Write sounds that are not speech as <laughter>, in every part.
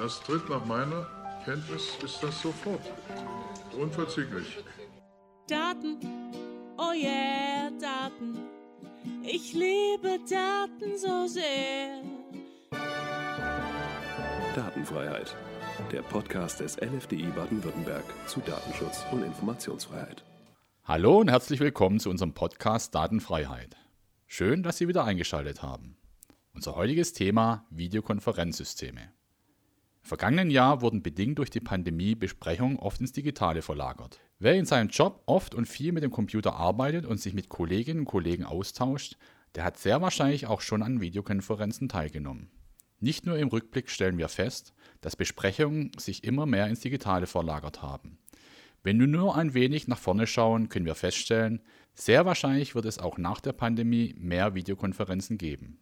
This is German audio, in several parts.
Das tritt nach meiner Kenntnis ist das sofort. Unverzüglich. Daten, oh yeah, Daten. Ich liebe Daten so sehr. Datenfreiheit. Der Podcast des LFDI Baden-Württemberg zu Datenschutz und Informationsfreiheit. Hallo und herzlich willkommen zu unserem Podcast Datenfreiheit. Schön, dass Sie wieder eingeschaltet haben. Unser heutiges Thema Videokonferenzsysteme. Im vergangenen Jahr wurden bedingt durch die Pandemie Besprechungen oft ins Digitale verlagert. Wer in seinem Job oft und viel mit dem Computer arbeitet und sich mit Kolleginnen und Kollegen austauscht, der hat sehr wahrscheinlich auch schon an Videokonferenzen teilgenommen. Nicht nur im Rückblick stellen wir fest, dass Besprechungen sich immer mehr ins Digitale verlagert haben. Wenn wir nur ein wenig nach vorne schauen, können wir feststellen, sehr wahrscheinlich wird es auch nach der Pandemie mehr Videokonferenzen geben.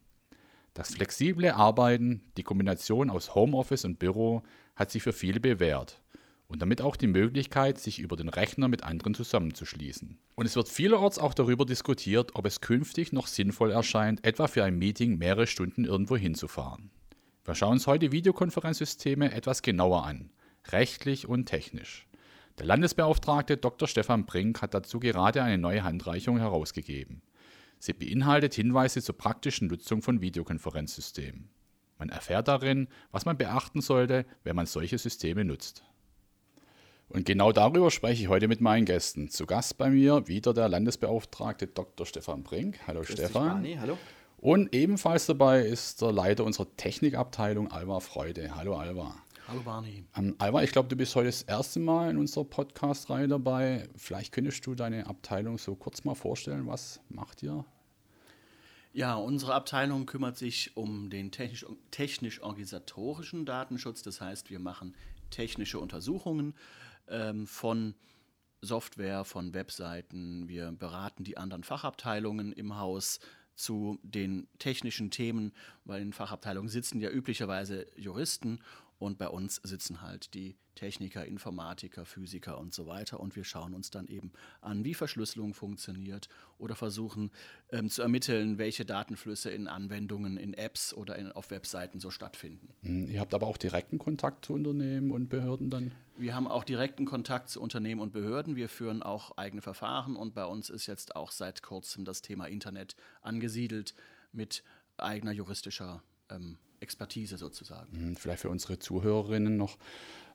Das flexible Arbeiten, die Kombination aus Homeoffice und Büro hat sich für viele bewährt und damit auch die Möglichkeit, sich über den Rechner mit anderen zusammenzuschließen. Und es wird vielerorts auch darüber diskutiert, ob es künftig noch sinnvoll erscheint, etwa für ein Meeting mehrere Stunden irgendwo hinzufahren. Wir schauen uns heute Videokonferenzsysteme etwas genauer an, rechtlich und technisch. Der Landesbeauftragte Dr. Stefan Brink hat dazu gerade eine neue Handreichung herausgegeben. Sie beinhaltet Hinweise zur praktischen Nutzung von Videokonferenzsystemen. Man erfährt darin, was man beachten sollte, wenn man solche Systeme nutzt. Und genau darüber spreche ich heute mit meinen Gästen. Zu Gast bei mir wieder der Landesbeauftragte Dr. Stefan Brink. Hallo Grüß Stefan. Dich, hallo. Und ebenfalls dabei ist der Leiter unserer Technikabteilung, Alva Freude. Hallo Alva. Hallo Barney. Ähm, Alva, ich glaube, du bist heute das erste Mal in unserer Podcast-Reihe dabei. Vielleicht könntest du deine Abteilung so kurz mal vorstellen. Was macht ihr? Ja, unsere Abteilung kümmert sich um den technisch-organisatorischen Datenschutz. Das heißt, wir machen technische Untersuchungen ähm, von Software, von Webseiten. Wir beraten die anderen Fachabteilungen im Haus zu den technischen Themen, weil in Fachabteilungen sitzen ja üblicherweise Juristen und bei uns sitzen halt die Techniker, Informatiker, Physiker und so weiter. Und wir schauen uns dann eben an, wie Verschlüsselung funktioniert oder versuchen ähm, zu ermitteln, welche Datenflüsse in Anwendungen, in Apps oder in, auf Webseiten so stattfinden. Hm, ihr habt aber auch direkten Kontakt zu Unternehmen und Behörden dann? Wir haben auch direkten Kontakt zu Unternehmen und Behörden. Wir führen auch eigene Verfahren und bei uns ist jetzt auch seit kurzem das Thema Internet angesiedelt mit eigener juristischer ähm, Expertise sozusagen. Hm, vielleicht für unsere Zuhörerinnen noch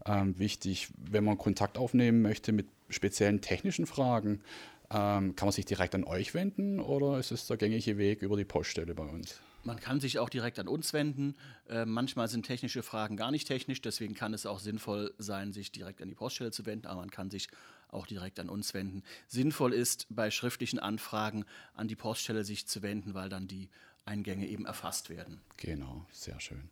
ähm, wichtig, wenn man Kontakt aufnehmen möchte mit speziellen technischen Fragen, ähm, kann man sich direkt an euch wenden oder ist es der gängige Weg über die Poststelle bei uns? Man kann sich auch direkt an uns wenden. Äh, manchmal sind technische Fragen gar nicht technisch, deswegen kann es auch sinnvoll sein, sich direkt an die Poststelle zu wenden, aber man kann sich auch direkt an uns wenden. Sinnvoll ist bei schriftlichen Anfragen an die Poststelle sich zu wenden, weil dann die Eingänge eben erfasst werden. Genau, sehr schön.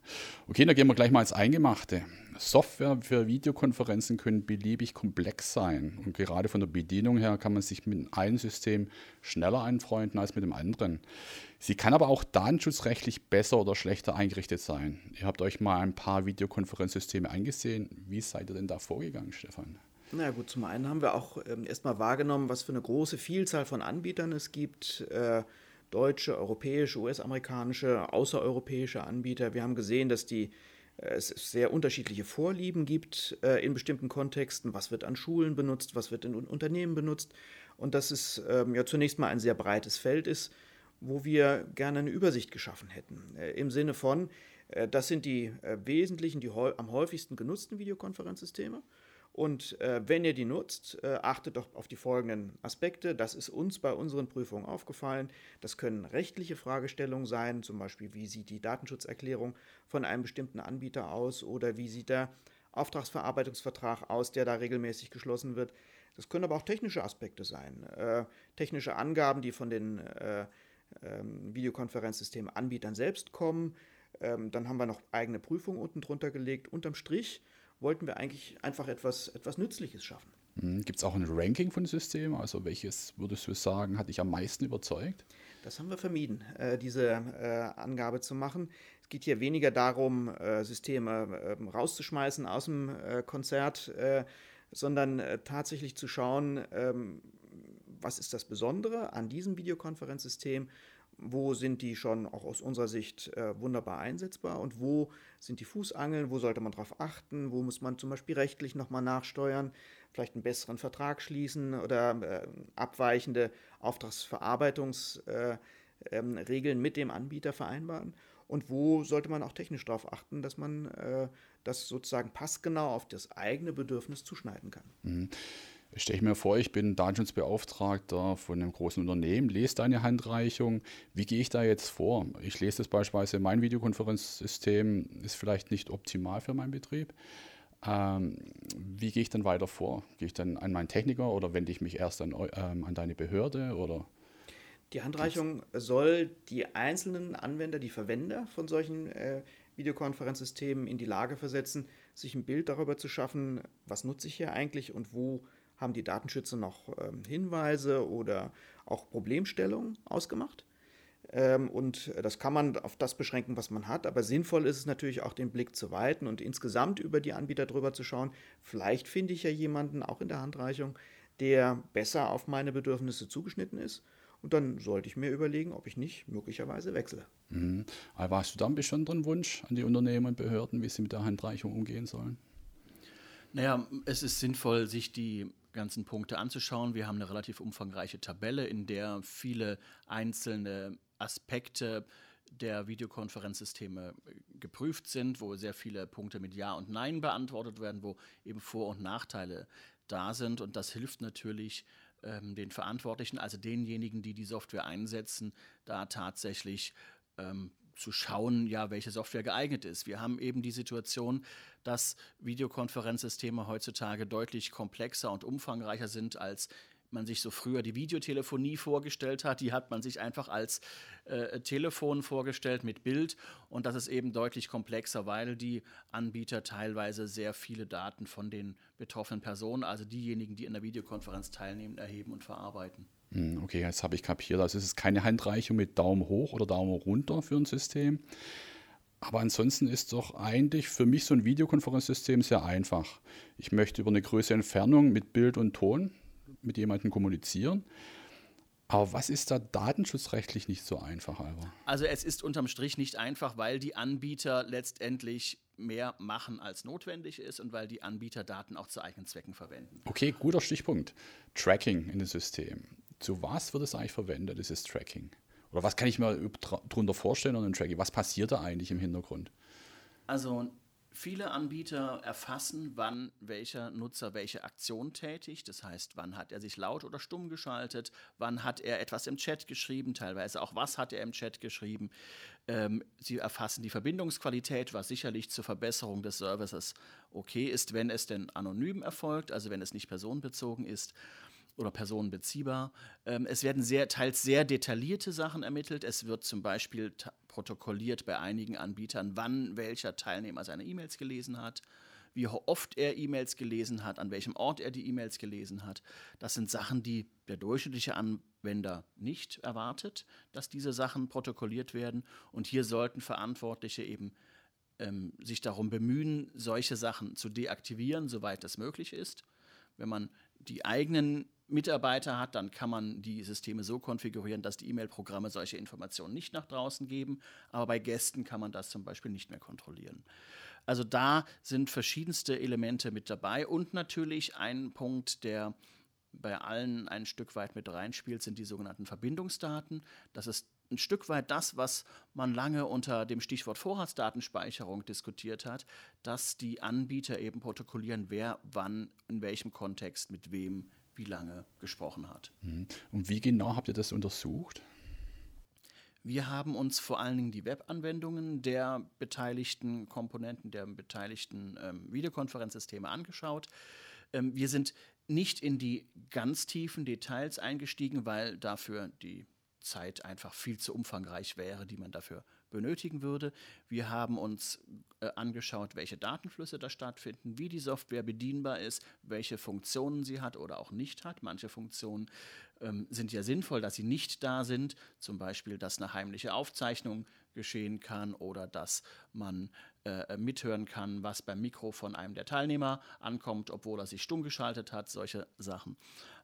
Okay, dann gehen wir gleich mal ins Eingemachte. Software für Videokonferenzen können beliebig komplex sein und gerade von der Bedienung her kann man sich mit einem System schneller anfreunden als mit dem anderen. Sie kann aber auch datenschutzrechtlich besser oder schlechter eingerichtet sein. Ihr habt euch mal ein paar Videokonferenzsysteme angesehen. Wie seid ihr denn da vorgegangen, Stefan? Na ja, gut, zum einen haben wir auch ähm, erstmal wahrgenommen, was für eine große Vielzahl von Anbietern es gibt. Äh, deutsche, europäische, US-amerikanische, außereuropäische Anbieter. Wir haben gesehen, dass die, äh, es sehr unterschiedliche Vorlieben gibt äh, in bestimmten Kontexten. Was wird an Schulen benutzt, was wird in Unternehmen benutzt. Und dass es ähm, ja zunächst mal ein sehr breites Feld ist, wo wir gerne eine Übersicht geschaffen hätten. Äh, Im Sinne von, äh, das sind die äh, wesentlichen, die am häufigsten genutzten Videokonferenzsysteme. Und äh, wenn ihr die nutzt, äh, achtet doch auf die folgenden Aspekte. Das ist uns bei unseren Prüfungen aufgefallen. Das können rechtliche Fragestellungen sein, zum Beispiel, wie sieht die Datenschutzerklärung von einem bestimmten Anbieter aus oder wie sieht der Auftragsverarbeitungsvertrag aus, der da regelmäßig geschlossen wird. Das können aber auch technische Aspekte sein. Äh, technische Angaben, die von den äh, ähm, Videokonferenzsystemen Anbietern selbst kommen. Ähm, dann haben wir noch eigene Prüfungen unten drunter gelegt. Unterm Strich wollten wir eigentlich einfach etwas, etwas Nützliches schaffen. Hm, Gibt es auch ein Ranking von Systemen? Also welches würdest du sagen, hat dich am meisten überzeugt? Das haben wir vermieden, äh, diese äh, Angabe zu machen. Es geht hier weniger darum, äh, Systeme ähm, rauszuschmeißen aus dem Konzert, sondern tatsächlich zu schauen, ähm, was ist das Besondere an diesem Videokonferenzsystem wo sind die schon auch aus unserer Sicht äh, wunderbar einsetzbar und wo sind die Fußangeln, wo sollte man darauf achten, wo muss man zum Beispiel rechtlich nochmal nachsteuern, vielleicht einen besseren Vertrag schließen oder äh, abweichende Auftragsverarbeitungsregeln äh, ähm, mit dem Anbieter vereinbaren und wo sollte man auch technisch darauf achten, dass man äh, das sozusagen passgenau auf das eigene Bedürfnis zuschneiden kann. Mhm. Stelle ich mir vor, ich bin Datenschutzbeauftragter von einem großen Unternehmen, lese deine Handreichung. Wie gehe ich da jetzt vor? Ich lese das beispielsweise, mein Videokonferenzsystem ist vielleicht nicht optimal für meinen Betrieb. Ähm, wie gehe ich dann weiter vor? Gehe ich dann an meinen Techniker oder wende ich mich erst an, ähm, an deine Behörde? Oder? Die Handreichung soll die einzelnen Anwender, die Verwender von solchen äh, Videokonferenzsystemen in die Lage versetzen, sich ein Bild darüber zu schaffen, was nutze ich hier eigentlich und wo haben die Datenschützer noch ähm, Hinweise oder auch Problemstellungen ausgemacht. Ähm, und das kann man auf das beschränken, was man hat. Aber sinnvoll ist es natürlich auch, den Blick zu weiten und insgesamt über die Anbieter drüber zu schauen. Vielleicht finde ich ja jemanden, auch in der Handreichung, der besser auf meine Bedürfnisse zugeschnitten ist. Und dann sollte ich mir überlegen, ob ich nicht möglicherweise wechsle. Mhm. Aber hast du da einen besonderen Wunsch an die Unternehmen und Behörden, wie sie mit der Handreichung umgehen sollen? Naja, es ist sinnvoll, sich die ganzen Punkte anzuschauen. Wir haben eine relativ umfangreiche Tabelle, in der viele einzelne Aspekte der Videokonferenzsysteme geprüft sind, wo sehr viele Punkte mit Ja und Nein beantwortet werden, wo eben Vor- und Nachteile da sind. Und das hilft natürlich ähm, den Verantwortlichen, also denjenigen, die die Software einsetzen, da tatsächlich ähm, zu schauen, ja, welche Software geeignet ist. Wir haben eben die Situation, dass Videokonferenzsysteme heutzutage deutlich komplexer und umfangreicher sind als man sich so früher die Videotelefonie vorgestellt hat. Die hat man sich einfach als äh, Telefon vorgestellt mit Bild und das ist eben deutlich komplexer, weil die Anbieter teilweise sehr viele Daten von den betroffenen Personen, also diejenigen, die in der Videokonferenz teilnehmen, erheben und verarbeiten. Hm, okay, jetzt habe ich kapiert. Also es ist keine Handreichung mit Daumen hoch oder Daumen runter für ein System. Aber ansonsten ist doch eigentlich für mich so ein Videokonferenzsystem sehr einfach. Ich möchte über eine größere Entfernung mit Bild und Ton mit jemandem kommunizieren. Aber was ist da datenschutzrechtlich nicht so einfach, Alva? Also es ist unterm Strich nicht einfach, weil die Anbieter letztendlich mehr machen, als notwendig ist und weil die Anbieter Daten auch zu eigenen Zwecken verwenden. Okay, guter Stichpunkt. Tracking in dem System zu was wird es eigentlich verwendet, dieses Tracking? Oder was kann ich mir darunter vorstellen an einem Tracking? Was passiert da eigentlich im Hintergrund? Also viele Anbieter erfassen, wann welcher Nutzer welche Aktion tätigt. Das heißt, wann hat er sich laut oder stumm geschaltet, wann hat er etwas im Chat geschrieben, teilweise auch was hat er im Chat geschrieben. Ähm, sie erfassen die Verbindungsqualität, was sicherlich zur Verbesserung des Services okay ist, wenn es denn anonym erfolgt, also wenn es nicht personenbezogen ist oder personenbeziehbar. Ähm, es werden sehr, teils sehr detaillierte Sachen ermittelt. Es wird zum Beispiel protokolliert bei einigen Anbietern, wann welcher Teilnehmer seine E-Mails gelesen hat, wie oft er E-Mails gelesen hat, an welchem Ort er die E-Mails gelesen hat. Das sind Sachen, die der durchschnittliche Anwender nicht erwartet, dass diese Sachen protokolliert werden. Und hier sollten Verantwortliche eben ähm, sich darum bemühen, solche Sachen zu deaktivieren, soweit das möglich ist. Wenn man die eigenen Mitarbeiter hat, dann kann man die Systeme so konfigurieren, dass die E-Mail-Programme solche Informationen nicht nach draußen geben. Aber bei Gästen kann man das zum Beispiel nicht mehr kontrollieren. Also da sind verschiedenste Elemente mit dabei und natürlich ein Punkt, der bei allen ein Stück weit mit reinspielt, sind die sogenannten Verbindungsdaten. Das ist ein Stück weit das, was man lange unter dem Stichwort Vorratsdatenspeicherung diskutiert hat, dass die Anbieter eben protokollieren, wer wann in welchem Kontext mit wem wie lange gesprochen hat. Mhm. Und wie genau habt ihr das untersucht? Wir haben uns vor allen Dingen die Webanwendungen der beteiligten Komponenten, der beteiligten ähm, Videokonferenzsysteme angeschaut. Ähm, wir sind nicht in die ganz tiefen Details eingestiegen, weil dafür die Zeit einfach viel zu umfangreich wäre, die man dafür benötigen würde. Wir haben uns äh, angeschaut, welche Datenflüsse da stattfinden, wie die Software bedienbar ist, welche Funktionen sie hat oder auch nicht hat. Manche Funktionen ähm, sind ja sinnvoll, dass sie nicht da sind, zum Beispiel, dass eine heimliche Aufzeichnung geschehen kann oder dass man äh, mithören kann, was beim Mikro von einem der Teilnehmer ankommt, obwohl er sich stumm geschaltet hat, solche Sachen.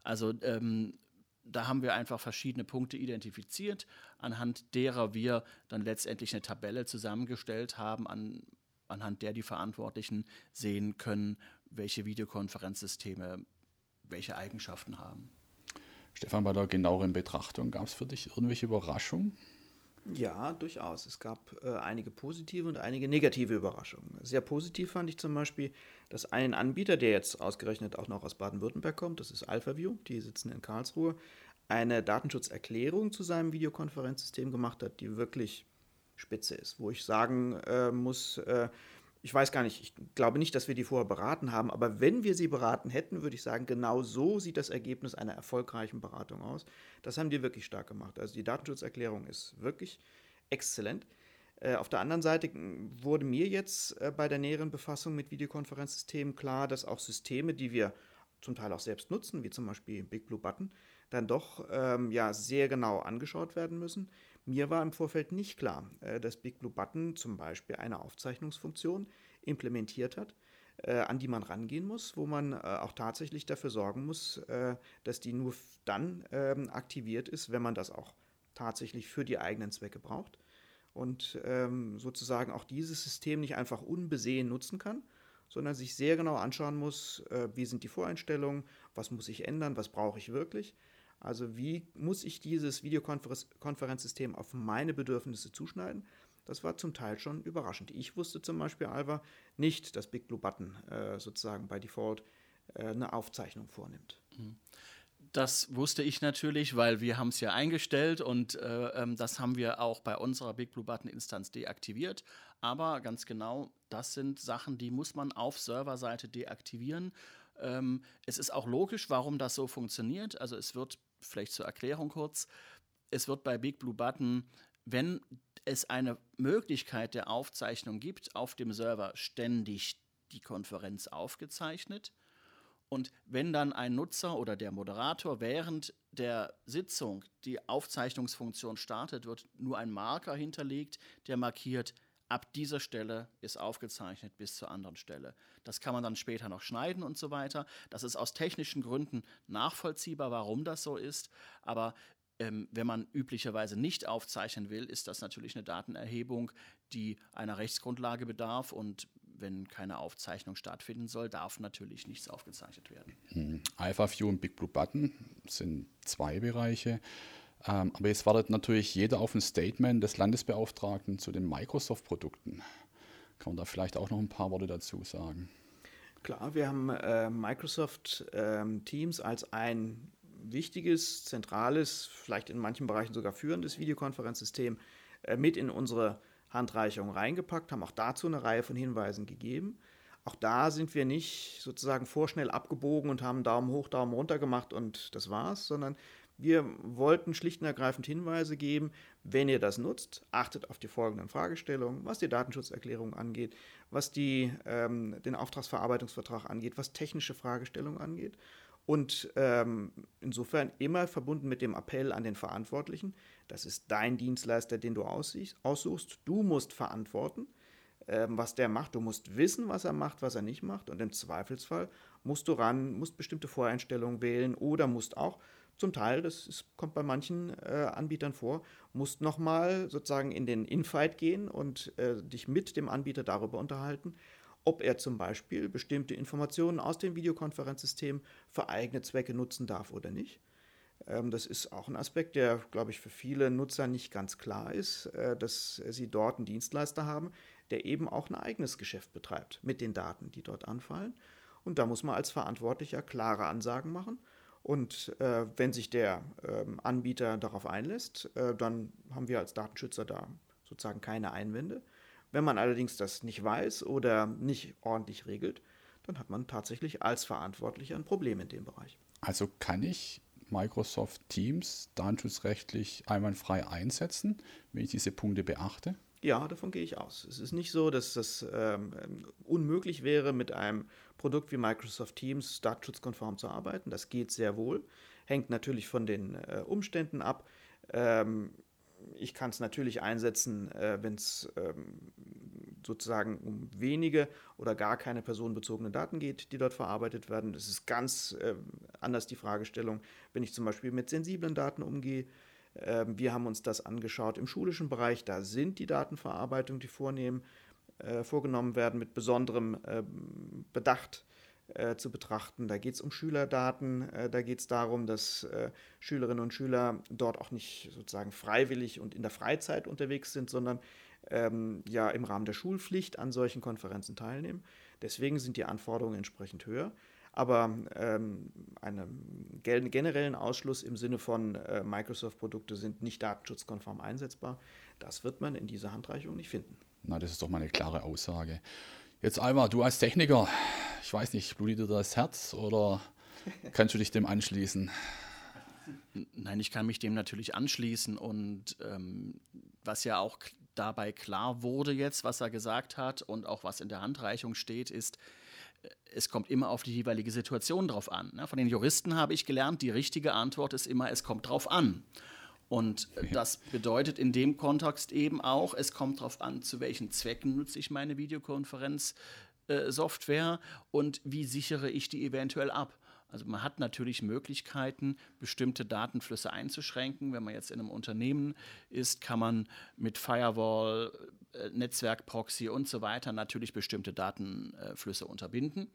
Also ähm, da haben wir einfach verschiedene Punkte identifiziert, anhand derer wir dann letztendlich eine Tabelle zusammengestellt haben, an, anhand der die Verantwortlichen sehen können, welche Videokonferenzsysteme welche Eigenschaften haben. Stefan, bei der genaueren Betrachtung gab es für dich irgendwelche Überraschungen? Ja, durchaus. Es gab äh, einige positive und einige negative Überraschungen. Sehr positiv fand ich zum Beispiel, dass ein Anbieter, der jetzt ausgerechnet auch noch aus Baden-Württemberg kommt, das ist AlphaView, die sitzen in Karlsruhe, eine Datenschutzerklärung zu seinem Videokonferenzsystem gemacht hat, die wirklich spitze ist, wo ich sagen äh, muss, äh, ich weiß gar nicht, ich glaube nicht, dass wir die vorher beraten haben, aber wenn wir sie beraten hätten, würde ich sagen, genau so sieht das Ergebnis einer erfolgreichen Beratung aus. Das haben die wirklich stark gemacht. Also die Datenschutzerklärung ist wirklich exzellent. Äh, auf der anderen Seite wurde mir jetzt äh, bei der näheren Befassung mit Videokonferenzsystemen klar, dass auch Systeme, die wir zum Teil auch selbst nutzen, wie zum Beispiel Big Blue Button, dann doch ähm, ja, sehr genau angeschaut werden müssen. Mir war im Vorfeld nicht klar, äh, dass Big Blue Button zum Beispiel eine Aufzeichnungsfunktion implementiert hat, äh, an die man rangehen muss, wo man äh, auch tatsächlich dafür sorgen muss, dass die nur dann ähm, aktiviert ist, wenn man das auch tatsächlich für die eigenen Zwecke braucht. Und ähm, sozusagen auch dieses System nicht einfach unbesehen nutzen kann, sondern sich sehr genau anschauen muss, wie sind die Voreinstellungen, was muss ich ändern, was brauche ich wirklich also wie muss ich dieses Videokonferenzsystem auf meine Bedürfnisse zuschneiden? Das war zum Teil schon überraschend. Ich wusste zum Beispiel, Alva, nicht, dass Big Blue Button äh, sozusagen bei Default äh, eine Aufzeichnung vornimmt. Mhm. Das wusste ich natürlich, weil wir haben es ja eingestellt und äh, ähm, das haben wir auch bei unserer Big Blue Button Instanz deaktiviert. Aber ganz genau, das sind Sachen, die muss man auf Serverseite deaktivieren. Ähm, es ist auch logisch, warum das so funktioniert. Also es wird vielleicht zur Erklärung kurz. Es wird bei Big Blue Button, wenn es eine Möglichkeit der Aufzeichnung gibt, auf dem Server ständig die Konferenz aufgezeichnet. Und wenn dann ein Nutzer oder der Moderator während der Sitzung die Aufzeichnungsfunktion startet, wird nur ein Marker hinterlegt, der markiert, ab dieser Stelle ist aufgezeichnet bis zur anderen Stelle. Das kann man dann später noch schneiden und so weiter. Das ist aus technischen Gründen nachvollziehbar, warum das so ist. Aber ähm, wenn man üblicherweise nicht aufzeichnen will, ist das natürlich eine Datenerhebung, die einer Rechtsgrundlage bedarf. Und wenn keine Aufzeichnung stattfinden soll, darf natürlich nichts aufgezeichnet werden. Hm. Alpha View und Big Blue Button sind zwei Bereiche. Ähm, aber jetzt wartet natürlich jeder auf ein Statement des Landesbeauftragten zu den Microsoft-Produkten. Kann man da vielleicht auch noch ein paar Worte dazu sagen? Klar, wir haben äh, Microsoft äh, Teams als ein wichtiges, zentrales, vielleicht in manchen Bereichen sogar führendes Videokonferenzsystem äh, mit in unsere Handreichung reingepackt, haben auch dazu eine Reihe von Hinweisen gegeben. Auch da sind wir nicht sozusagen vorschnell abgebogen und haben Daumen hoch, Daumen runter gemacht und das war's, sondern wir wollten schlicht und ergreifend Hinweise geben, wenn ihr das nutzt, achtet auf die folgenden Fragestellungen, was die Datenschutzerklärung angeht, was die, ähm, den Auftragsverarbeitungsvertrag angeht, was technische Fragestellungen angeht. Und ähm, insofern immer verbunden mit dem Appell an den Verantwortlichen, das ist dein Dienstleister, den du aussuchst, du musst verantworten, ähm, was der macht, du musst wissen, was er macht, was er nicht macht. Und im Zweifelsfall musst du ran, musst bestimmte Voreinstellungen wählen oder musst auch zum Teil, das ist, kommt bei manchen äh, Anbietern vor, musst nochmal sozusagen in den Infight gehen und äh, dich mit dem Anbieter darüber unterhalten, ob er zum Beispiel bestimmte Informationen aus dem Videokonferenzsystem für eigene Zwecke nutzen darf oder nicht. Ähm, das ist auch ein Aspekt, der, glaube ich, für viele Nutzer nicht ganz klar ist, äh, dass sie dort einen Dienstleister haben, der eben auch ein eigenes Geschäft betreibt mit den Daten, die dort anfallen. Und da muss man als Verantwortlicher klare Ansagen machen und äh, wenn sich der ähm, Anbieter darauf einlässt, äh, dann haben wir als Datenschützer da sozusagen keine Einwände. Wenn man allerdings das nicht weiß oder nicht ordentlich regelt, dann hat man tatsächlich als Verantwortlicher ein Problem in dem Bereich. Also kann ich Microsoft Teams datenschutzrechtlich einwandfrei einsetzen, wenn ich diese Punkte beachte? Ja, davon gehe ich aus. Es ist nicht so, dass das ähm, unmöglich wäre, mit einem Produkt wie Microsoft Teams datenschutzkonform zu arbeiten. Das geht sehr wohl. Hängt natürlich von den äh, Umständen ab. Ähm, ich kann es natürlich einsetzen, äh, wenn es ähm, sozusagen um wenige oder gar keine personenbezogene Daten geht, die dort verarbeitet werden. Das ist ganz äh, anders die Fragestellung, wenn ich zum Beispiel mit sensiblen Daten umgehe. Äh, wir haben uns das angeschaut im schulischen Bereich. Da sind die Datenverarbeitung, die vornehmen, äh, vorgenommen werden, mit besonderem ähm, Bedacht äh, zu betrachten. Da geht es um Schülerdaten, äh, da geht es darum, dass Schülerinnen und Schüler dort auch nicht sozusagen freiwillig und in der Freizeit unterwegs sind, sondern ähm, ja im Rahmen der Schulpflicht an solchen Konferenzen teilnehmen. Deswegen sind die Anforderungen entsprechend höher. Aber ähm, einen generellen Ausschluss im Sinne von äh, Microsoft-Produkte sind nicht datenschutzkonform einsetzbar, das wird man in dieser Handreichung nicht finden. Na, das ist doch mal eine klare Aussage. Jetzt Alma, du als Techniker, ich weiß nicht, blutet dir das Herz oder <laughs> kannst du dich dem anschließen? Nein, ich kann mich dem natürlich anschließen und ähm, was ja auch dabei klar wurde jetzt, was er gesagt hat und auch was in der Handreichung steht, ist, äh, es kommt immer auf die jeweilige Situation drauf an. Ne? Von den Juristen habe ich gelernt, die richtige Antwort ist immer, es kommt drauf an. Und ja. das bedeutet in dem Kontext eben auch, es kommt darauf an, zu welchen Zwecken nutze ich meine Videokonferenzsoftware äh, und wie sichere ich die eventuell ab. Also man hat natürlich Möglichkeiten, bestimmte Datenflüsse einzuschränken. Wenn man jetzt in einem Unternehmen ist, kann man mit Firewall, äh, Netzwerkproxy und so weiter natürlich bestimmte Datenflüsse unterbinden.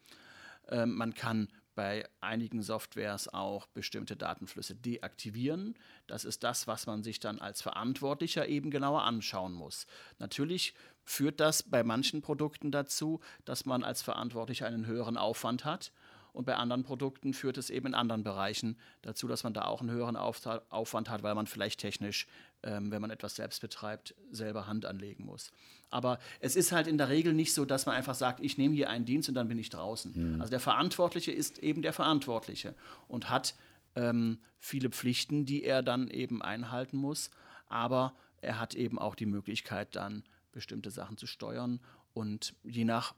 Ähm, man kann bei einigen Softwares auch bestimmte Datenflüsse deaktivieren. Das ist das, was man sich dann als Verantwortlicher eben genauer anschauen muss. Natürlich führt das bei manchen Produkten dazu, dass man als Verantwortlicher einen höheren Aufwand hat und bei anderen Produkten führt es eben in anderen Bereichen dazu, dass man da auch einen höheren Aufwand hat, weil man vielleicht technisch, ähm, wenn man etwas selbst betreibt, selber Hand anlegen muss. Aber es ist halt in der Regel nicht so, dass man einfach sagt, ich nehme hier einen Dienst und dann bin ich draußen. Mhm. Also der Verantwortliche ist eben der Verantwortliche und hat ähm, viele Pflichten, die er dann eben einhalten muss. Aber er hat eben auch die Möglichkeit, dann bestimmte Sachen zu steuern und je nach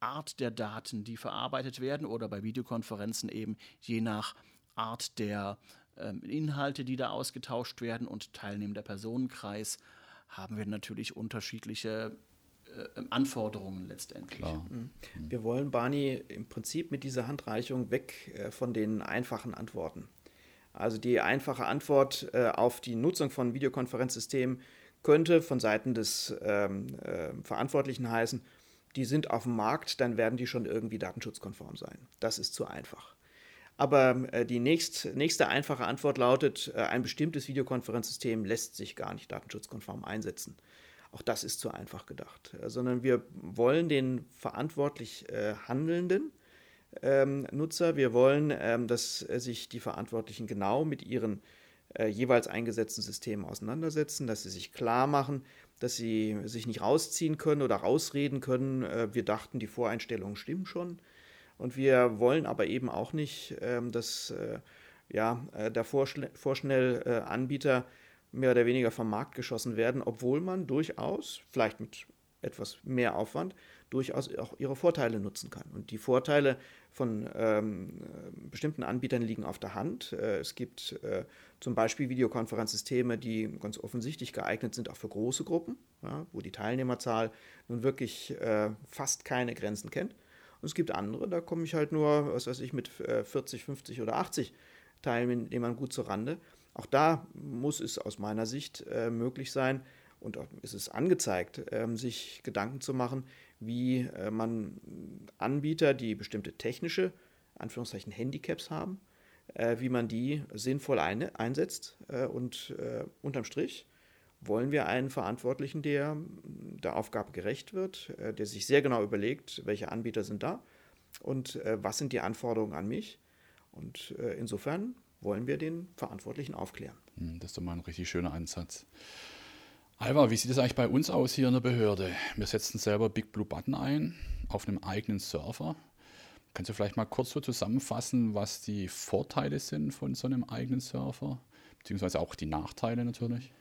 Art der Daten, die verarbeitet werden oder bei Videokonferenzen eben je nach Art der Inhalte, die da ausgetauscht werden und teilnehmender Personenkreis, haben wir natürlich unterschiedliche äh, Anforderungen letztendlich. Mhm. Wir wollen, Barney, im Prinzip mit dieser Handreichung weg äh, von den einfachen Antworten. Also die einfache Antwort äh, auf die Nutzung von Videokonferenzsystemen könnte von Seiten des ähm, äh, Verantwortlichen heißen, die sind auf dem Markt, dann werden die schon irgendwie datenschutzkonform sein. Das ist zu einfach. Aber äh, die nächst, nächste einfache Antwort lautet, äh, ein bestimmtes Videokonferenzsystem lässt sich gar nicht datenschutzkonform einsetzen. Auch das ist zu einfach gedacht, äh, sondern wir wollen den verantwortlich handelnden ähm, Nutzer, wir wollen, ähm, dass sich die Verantwortlichen genau mit ihren jeweils eingesetzten Systemen auseinandersetzen, dass sie sich klar machen, dass sie sich nicht rausziehen können oder rausreden können. Wir dachten, die Voreinstellungen stimmen schon. Und wir wollen aber eben auch nicht, ähm, dass äh, ja, äh, der vorschnell Anbieter mehr oder weniger vom Markt geschossen werden, obwohl man durchaus, vielleicht mit etwas mehr Aufwand, durchaus auch ihre Vorteile nutzen kann. Und die Vorteile von ähm, bestimmten Anbietern liegen auf der Hand. Äh, es gibt äh, zum Beispiel Videokonferenzsysteme, die ganz offensichtlich geeignet sind, auch für große Gruppen, ja, wo die Teilnehmerzahl nun wirklich äh, fast keine Grenzen kennt. Und es gibt andere, da komme ich halt nur, was weiß ich, mit 40, 50 oder 80 Teilnehmern gut zur Rande. Auch da muss es aus meiner Sicht äh, möglich sein und ist es angezeigt, äh, sich Gedanken zu machen, wie äh, man Anbieter, die bestimmte technische, Anführungszeichen Handicaps haben, äh, wie man die sinnvoll ein, einsetzt. Äh, und äh, unterm Strich wollen wir einen Verantwortlichen, der der Aufgabe gerecht wird, äh, der sich sehr genau überlegt, welche Anbieter sind da und äh, was sind die Anforderungen an mich. Und insofern wollen wir den Verantwortlichen aufklären. Hm, das ist doch mal ein richtig schöner Ansatz. Alva, wie sieht es eigentlich bei uns aus hier in der Behörde? Wir setzen selber Big Blue Button ein auf einem eigenen Server. Kannst du vielleicht mal kurz so zusammenfassen, was die Vorteile sind von so einem eigenen Server? Beziehungsweise auch die Nachteile natürlich?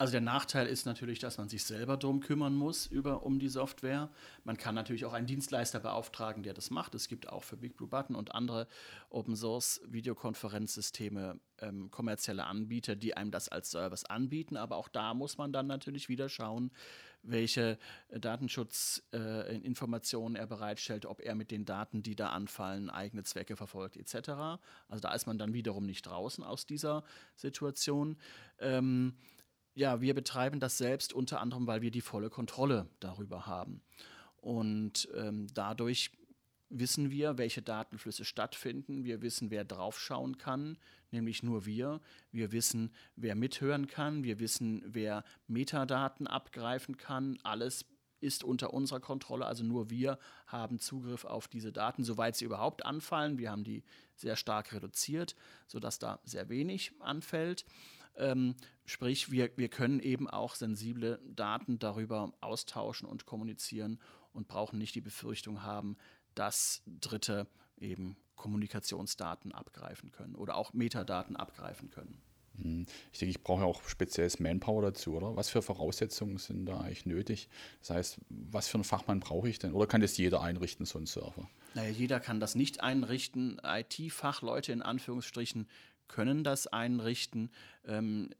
Also der Nachteil ist natürlich, dass man sich selber drum kümmern muss über, um die Software. Man kann natürlich auch einen Dienstleister beauftragen, der das macht. Es gibt auch für Big Blue Button und andere Open Source Videokonferenzsysteme ähm, kommerzielle Anbieter, die einem das als Service anbieten. Aber auch da muss man dann natürlich wieder schauen, welche äh, Datenschutzinformationen äh, er bereitstellt, ob er mit den Daten, die da anfallen, eigene Zwecke verfolgt etc. Also da ist man dann wiederum nicht draußen aus dieser Situation. Ähm, ja, wir betreiben das selbst unter anderem, weil wir die volle Kontrolle darüber haben. Und ähm, dadurch wissen wir, welche Datenflüsse stattfinden. Wir wissen, wer draufschauen kann, nämlich nur wir. Wir wissen, wer mithören kann. Wir wissen, wer Metadaten abgreifen kann. Alles ist unter unserer Kontrolle. Also nur wir haben Zugriff auf diese Daten, soweit sie überhaupt anfallen. Wir haben die sehr stark reduziert, sodass da sehr wenig anfällt. Ähm, sprich, wir, wir können eben auch sensible Daten darüber austauschen und kommunizieren und brauchen nicht die Befürchtung haben, dass Dritte eben Kommunikationsdaten abgreifen können oder auch Metadaten abgreifen können. Hm. Ich denke, ich brauche auch spezielles Manpower dazu, oder? Was für Voraussetzungen sind da eigentlich nötig? Das heißt, was für einen Fachmann brauche ich denn? Oder kann das jeder einrichten, so einen Server? Naja, jeder kann das nicht einrichten. IT-Fachleute in Anführungsstrichen können das einrichten. Ähm,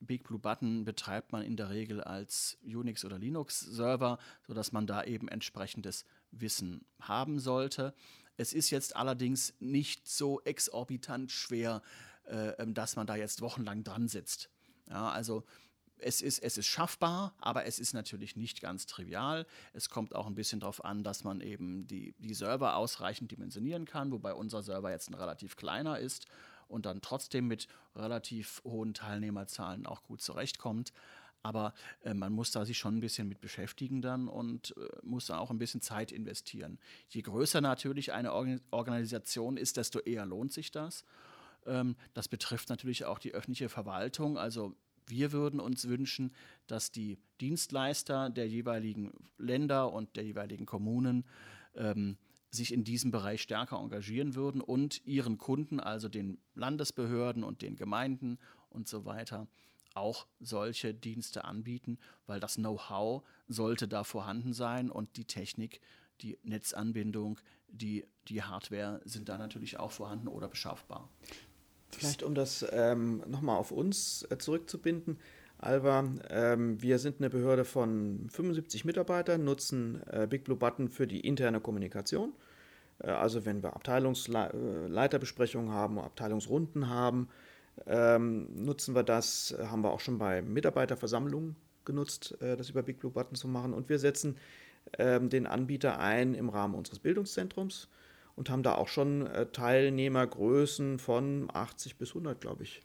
Big Blue Button betreibt man in der Regel als Unix- oder Linux-Server, sodass man da eben entsprechendes Wissen haben sollte. Es ist jetzt allerdings nicht so exorbitant schwer, äh, ähm, dass man da jetzt wochenlang dran sitzt. Ja, also es ist, es ist schaffbar, aber es ist natürlich nicht ganz trivial. Es kommt auch ein bisschen darauf an, dass man eben die, die Server ausreichend dimensionieren kann, wobei unser Server jetzt ein relativ kleiner ist und dann trotzdem mit relativ hohen Teilnehmerzahlen auch gut zurechtkommt. Aber äh, man muss da sich schon ein bisschen mit beschäftigen dann und äh, muss da auch ein bisschen Zeit investieren. Je größer natürlich eine Organ Organisation ist, desto eher lohnt sich das. Ähm, das betrifft natürlich auch die öffentliche Verwaltung. Also wir würden uns wünschen, dass die Dienstleister der jeweiligen Länder und der jeweiligen Kommunen ähm, sich in diesem Bereich stärker engagieren würden und ihren Kunden, also den Landesbehörden und den Gemeinden und so weiter, auch solche Dienste anbieten, weil das Know-how sollte da vorhanden sein und die Technik, die Netzanbindung, die, die Hardware sind da natürlich auch vorhanden oder beschaffbar. Vielleicht um das ähm, nochmal auf uns äh, zurückzubinden. Alva, ähm, wir sind eine Behörde von 75 Mitarbeitern, nutzen äh, Big Blue Button für die interne Kommunikation. Äh, also wenn wir Abteilungsleiterbesprechungen haben, Abteilungsrunden haben, ähm, nutzen wir das, haben wir auch schon bei Mitarbeiterversammlungen genutzt, äh, das über Big Blue Button zu machen. Und wir setzen ähm, den Anbieter ein im Rahmen unseres Bildungszentrums und haben da auch schon äh, Teilnehmergrößen von 80 bis 100, glaube ich,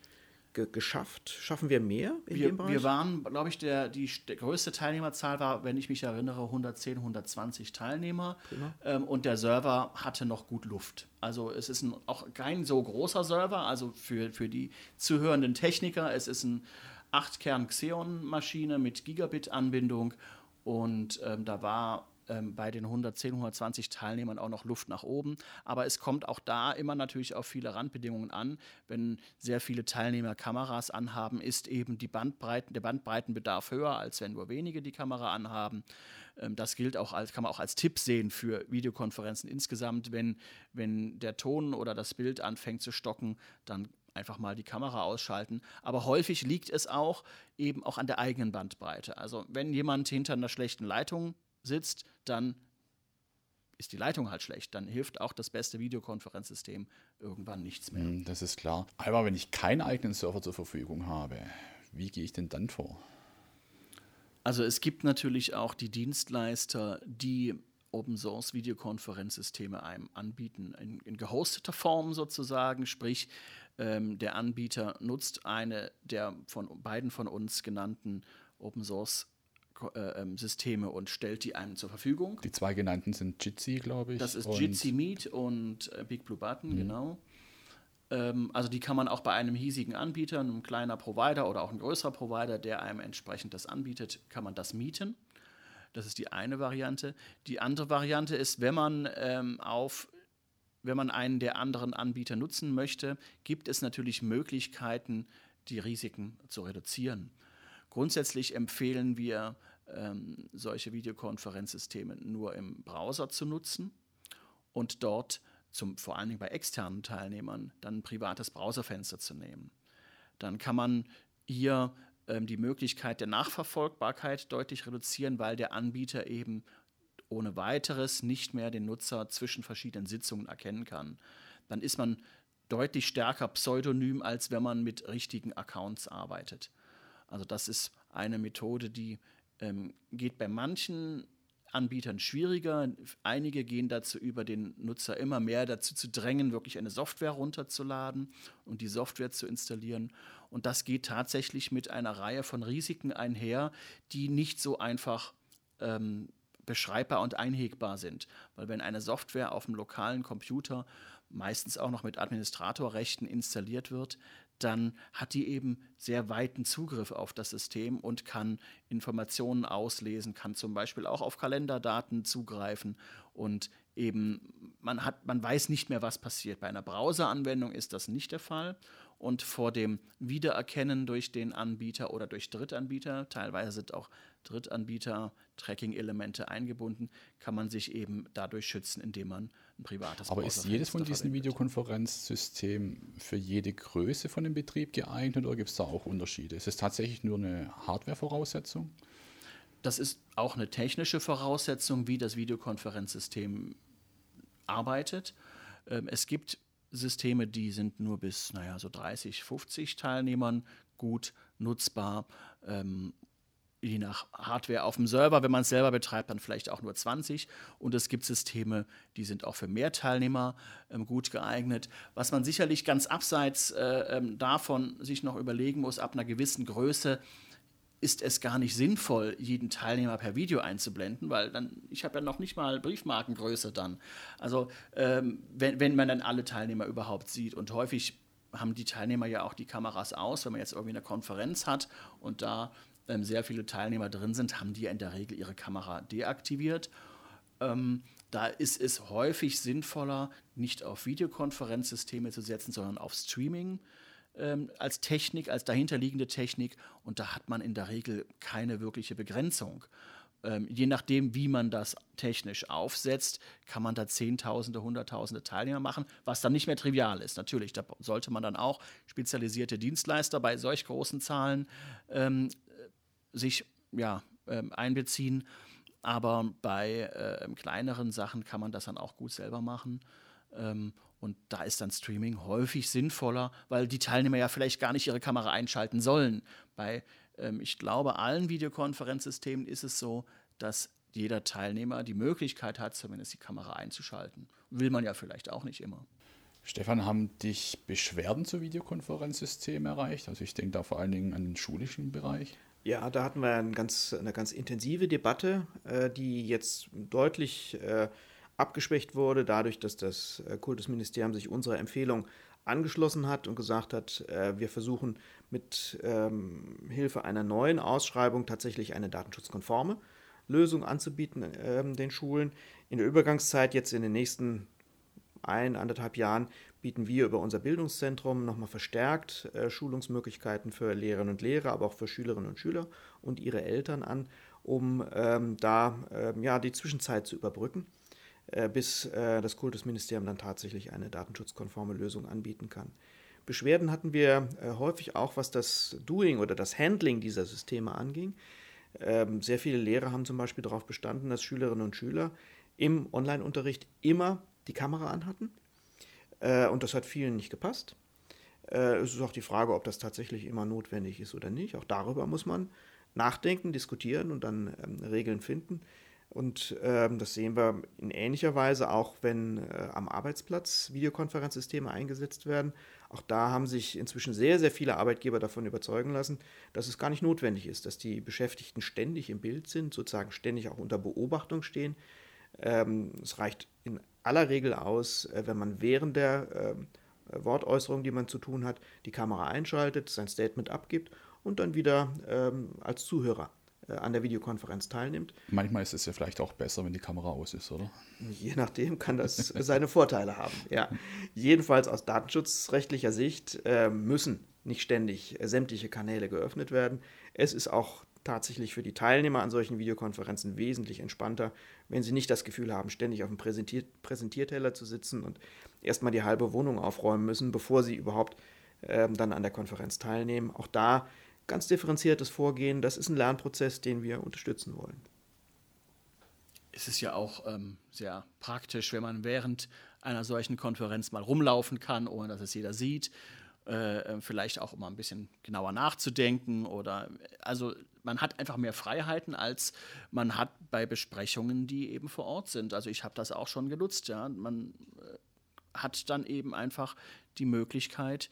ge geschafft. Schaffen wir mehr in wir, dem Bereich? Wir waren, glaube ich, der, die der größte Teilnehmerzahl war, wenn ich mich erinnere, 110, 120 Teilnehmer. Ähm, und der Server hatte noch gut Luft. Also es ist ein, auch kein so großer Server, also für, für die zuhörenden Techniker. Es ist ein 8-Kern-Xeon-Maschine mit Gigabit-Anbindung. Und ähm, da war ähm, bei den 110, 120 Teilnehmern auch noch Luft nach oben. Aber es kommt auch da immer natürlich auf viele Randbedingungen an. Wenn sehr viele Teilnehmer Kameras anhaben, ist eben die Bandbreiten, der Bandbreitenbedarf höher, als wenn nur wenige die Kamera anhaben. Ähm, das gilt auch als, kann man auch als Tipp sehen für Videokonferenzen insgesamt. Wenn, wenn der Ton oder das Bild anfängt zu stocken, dann einfach mal die Kamera ausschalten. Aber häufig liegt es auch eben auch an der eigenen Bandbreite. Also wenn jemand hinter einer schlechten Leitung sitzt, dann ist die Leitung halt schlecht. Dann hilft auch das beste Videokonferenzsystem irgendwann nichts mehr. Hm, das ist klar. Aber wenn ich keinen eigenen Server zur Verfügung habe, wie gehe ich denn dann vor? Also es gibt natürlich auch die Dienstleister, die Open Source Videokonferenzsysteme einem anbieten, in, in gehosteter Form sozusagen, sprich ähm, der Anbieter nutzt eine der von beiden von uns genannten Open Source Systeme und stellt die einem zur Verfügung. Die zwei genannten sind Jitsi, glaube ich. Das ist Jitsi Meet und äh, Big Blue Button, mhm. genau. Ähm, also die kann man auch bei einem hiesigen Anbieter, einem kleiner Provider oder auch ein größerer Provider, der einem entsprechend das anbietet, kann man das mieten. Das ist die eine Variante. Die andere Variante ist, wenn man ähm, auf wenn man einen der anderen Anbieter nutzen möchte, gibt es natürlich Möglichkeiten, die Risiken zu reduzieren. Grundsätzlich empfehlen wir, ähm, solche Videokonferenzsysteme nur im Browser zu nutzen und dort, zum, vor allen Dingen bei externen Teilnehmern, dann ein privates Browserfenster zu nehmen. Dann kann man hier ähm, die Möglichkeit der Nachverfolgbarkeit deutlich reduzieren, weil der Anbieter eben ohne weiteres nicht mehr den Nutzer zwischen verschiedenen Sitzungen erkennen kann. Dann ist man deutlich stärker pseudonym, als wenn man mit richtigen Accounts arbeitet. Also das ist eine Methode, die ähm, geht bei manchen Anbietern schwieriger. Einige gehen dazu über, den Nutzer immer mehr dazu zu drängen, wirklich eine Software runterzuladen und die Software zu installieren. Und das geht tatsächlich mit einer Reihe von Risiken einher, die nicht so einfach ähm, beschreibbar und einhegbar sind. Weil wenn eine Software auf dem lokalen Computer meistens auch noch mit Administratorrechten installiert wird, dann hat die eben sehr weiten Zugriff auf das System und kann Informationen auslesen, kann zum Beispiel auch auf Kalenderdaten zugreifen und eben man hat, man weiß nicht mehr, was passiert. Bei einer Browseranwendung ist das nicht der Fall und vor dem Wiedererkennen durch den Anbieter oder durch Drittanbieter, teilweise sind auch Drittanbieter Tracking-Elemente eingebunden, kann man sich eben dadurch schützen, indem man ein privates Aber ist jedes von diesen Videokonferenzsystemen für jede Größe von dem Betrieb geeignet oder gibt es da auch Unterschiede? Ist es tatsächlich nur eine Hardware-Voraussetzung? Das ist auch eine technische Voraussetzung, wie das Videokonferenzsystem arbeitet. Ähm, es gibt Systeme, die sind nur bis, naja, so 30, 50 Teilnehmern gut nutzbar. Ähm, je nach Hardware auf dem Server, wenn man es selber betreibt, dann vielleicht auch nur 20. Und es gibt Systeme, die sind auch für mehr Teilnehmer ähm, gut geeignet. Was man sicherlich ganz abseits äh, ähm, davon sich noch überlegen muss, ab einer gewissen Größe ist es gar nicht sinnvoll, jeden Teilnehmer per Video einzublenden, weil dann, ich habe ja noch nicht mal Briefmarkengröße dann. Also ähm, wenn, wenn man dann alle Teilnehmer überhaupt sieht und häufig haben die Teilnehmer ja auch die Kameras aus, wenn man jetzt irgendwie eine Konferenz hat und da ähm, sehr viele Teilnehmer drin sind, haben die in der Regel ihre Kamera deaktiviert. Ähm, da ist es häufig sinnvoller, nicht auf Videokonferenzsysteme zu setzen, sondern auf Streaming ähm, als Technik, als dahinterliegende Technik. Und da hat man in der Regel keine wirkliche Begrenzung. Ähm, je nachdem, wie man das technisch aufsetzt, kann man da Zehntausende, Hunderttausende Teilnehmer machen, was dann nicht mehr trivial ist. Natürlich, da sollte man dann auch spezialisierte Dienstleister bei solch großen Zahlen ähm, sich ja, ähm, einbeziehen. Aber bei äh, kleineren Sachen kann man das dann auch gut selber machen. Ähm, und da ist dann Streaming häufig sinnvoller, weil die Teilnehmer ja vielleicht gar nicht ihre Kamera einschalten sollen. Bei, ähm, ich glaube, allen Videokonferenzsystemen ist es so, dass jeder Teilnehmer die Möglichkeit hat, zumindest die Kamera einzuschalten. Will man ja vielleicht auch nicht immer. Stefan, haben dich Beschwerden zu Videokonferenzsystemen erreicht? Also ich denke da vor allen Dingen an den schulischen Bereich. Ja, da hatten wir ein ganz, eine ganz intensive Debatte, äh, die jetzt deutlich äh, abgeschwächt wurde, dadurch, dass das äh, Kultusministerium sich unserer Empfehlung angeschlossen hat und gesagt hat, äh, wir versuchen mit ähm, Hilfe einer neuen Ausschreibung tatsächlich eine datenschutzkonforme Lösung anzubieten äh, den Schulen. In der Übergangszeit, jetzt in den nächsten ein, anderthalb Jahren, bieten wir über unser Bildungszentrum nochmal verstärkt äh, Schulungsmöglichkeiten für Lehrerinnen und Lehrer, aber auch für Schülerinnen und Schüler und ihre Eltern an, um ähm, da ähm, ja, die Zwischenzeit zu überbrücken, äh, bis äh, das Kultusministerium dann tatsächlich eine datenschutzkonforme Lösung anbieten kann. Beschwerden hatten wir äh, häufig auch, was das Doing oder das Handling dieser Systeme anging. Ähm, sehr viele Lehrer haben zum Beispiel darauf bestanden, dass Schülerinnen und Schüler im Online-Unterricht immer die Kamera anhatten und das hat vielen nicht gepasst. Äh, es ist auch die Frage, ob das tatsächlich immer notwendig ist oder nicht. Auch darüber muss man nachdenken, diskutieren und dann ähm, Regeln finden. Und ähm, das sehen wir in ähnlicher Weise auch, wenn äh, am Arbeitsplatz Videokonferenzsysteme eingesetzt werden. Auch da haben sich inzwischen sehr, sehr viele Arbeitgeber davon überzeugen lassen, dass es gar nicht notwendig ist, dass die Beschäftigten ständig im Bild sind, sozusagen ständig auch unter Beobachtung stehen. Ähm, es reicht in aller Regel aus, äh, wenn man während der äh, Wortäußerung, die man zu tun hat, die Kamera einschaltet, sein Statement abgibt und dann wieder ähm, als Zuhörer äh, an der Videokonferenz teilnimmt. Manchmal ist es ja vielleicht auch besser, wenn die Kamera aus ist, oder? Je nachdem kann das <laughs> seine Vorteile haben. Ja. Jedenfalls aus datenschutzrechtlicher Sicht äh, müssen nicht ständig äh, sämtliche Kanäle geöffnet werden. Es ist auch tatsächlich für die Teilnehmer an solchen Videokonferenzen wesentlich entspannter, wenn sie nicht das Gefühl haben, ständig auf dem Präsentier Präsentierteller zu sitzen und erstmal die halbe Wohnung aufräumen müssen, bevor sie überhaupt ähm, dann an der Konferenz teilnehmen. Auch da ganz differenziertes Vorgehen. Das ist ein Lernprozess, den wir unterstützen wollen. Es ist ja auch ähm, sehr praktisch, wenn man während einer solchen Konferenz mal rumlaufen kann, ohne dass es jeder sieht. Äh, äh vielleicht auch mal ein bisschen genauer nachzudenken oder also man hat einfach mehr Freiheiten, als man hat bei Besprechungen, die eben vor Ort sind. Also ich habe das auch schon genutzt, ja. Man äh, hat dann eben einfach die Möglichkeit,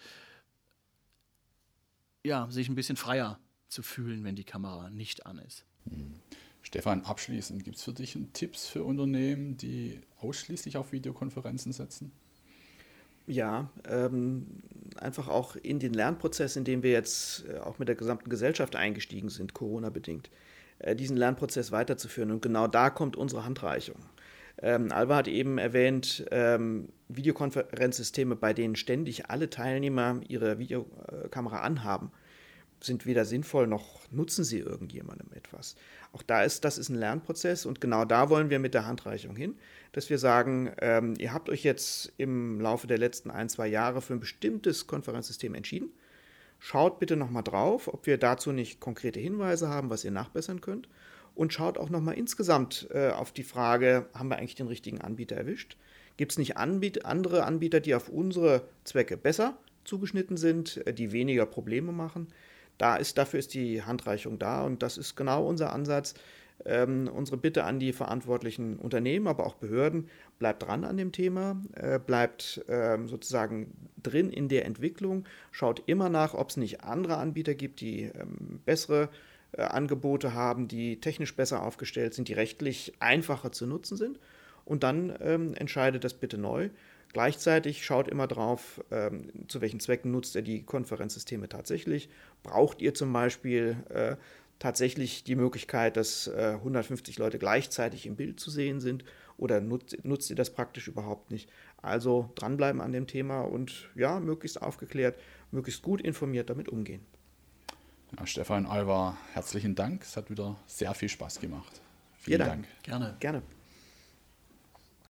ja, sich ein bisschen freier zu fühlen, wenn die Kamera nicht an ist. Mhm. Stefan, abschließend, gibt es für dich Tipps für Unternehmen, die ausschließlich auf Videokonferenzen setzen? Ja, ähm, einfach auch in den Lernprozess, in dem wir jetzt äh, auch mit der gesamten Gesellschaft eingestiegen sind, Corona-bedingt, äh, diesen Lernprozess weiterzuführen. Und genau da kommt unsere Handreichung. Ähm, Alba hat eben erwähnt, ähm, Videokonferenzsysteme, bei denen ständig alle Teilnehmer ihre Videokamera anhaben, sind weder sinnvoll noch nutzen sie irgendjemandem etwas. Auch da ist, das ist ein Lernprozess und genau da wollen wir mit der Handreichung hin, dass wir sagen, ähm, ihr habt euch jetzt im Laufe der letzten ein, zwei Jahre für ein bestimmtes Konferenzsystem entschieden. Schaut bitte nochmal drauf, ob wir dazu nicht konkrete Hinweise haben, was ihr nachbessern könnt und schaut auch nochmal insgesamt äh, auf die Frage, haben wir eigentlich den richtigen Anbieter erwischt? Gibt es nicht Anbiet andere Anbieter, die auf unsere Zwecke besser zugeschnitten sind, äh, die weniger Probleme machen? Da ist, dafür ist die Handreichung da und das ist genau unser Ansatz. Ähm, unsere Bitte an die verantwortlichen Unternehmen, aber auch Behörden, bleibt dran an dem Thema, äh, bleibt ähm, sozusagen drin in der Entwicklung, schaut immer nach, ob es nicht andere Anbieter gibt, die ähm, bessere äh, Angebote haben, die technisch besser aufgestellt sind, die rechtlich einfacher zu nutzen sind. Und dann ähm, entscheidet das bitte neu. Gleichzeitig schaut immer drauf, ähm, zu welchen Zwecken nutzt ihr die Konferenzsysteme tatsächlich. Braucht ihr zum Beispiel äh, tatsächlich die Möglichkeit, dass äh, 150 Leute gleichzeitig im Bild zu sehen sind oder nutzt, nutzt ihr das praktisch überhaupt nicht? Also dranbleiben an dem Thema und ja, möglichst aufgeklärt, möglichst gut informiert damit umgehen. Ja, Stefan Alva, herzlichen Dank. Es hat wieder sehr viel Spaß gemacht. Vielen ja, Dank. Gerne. Gerne.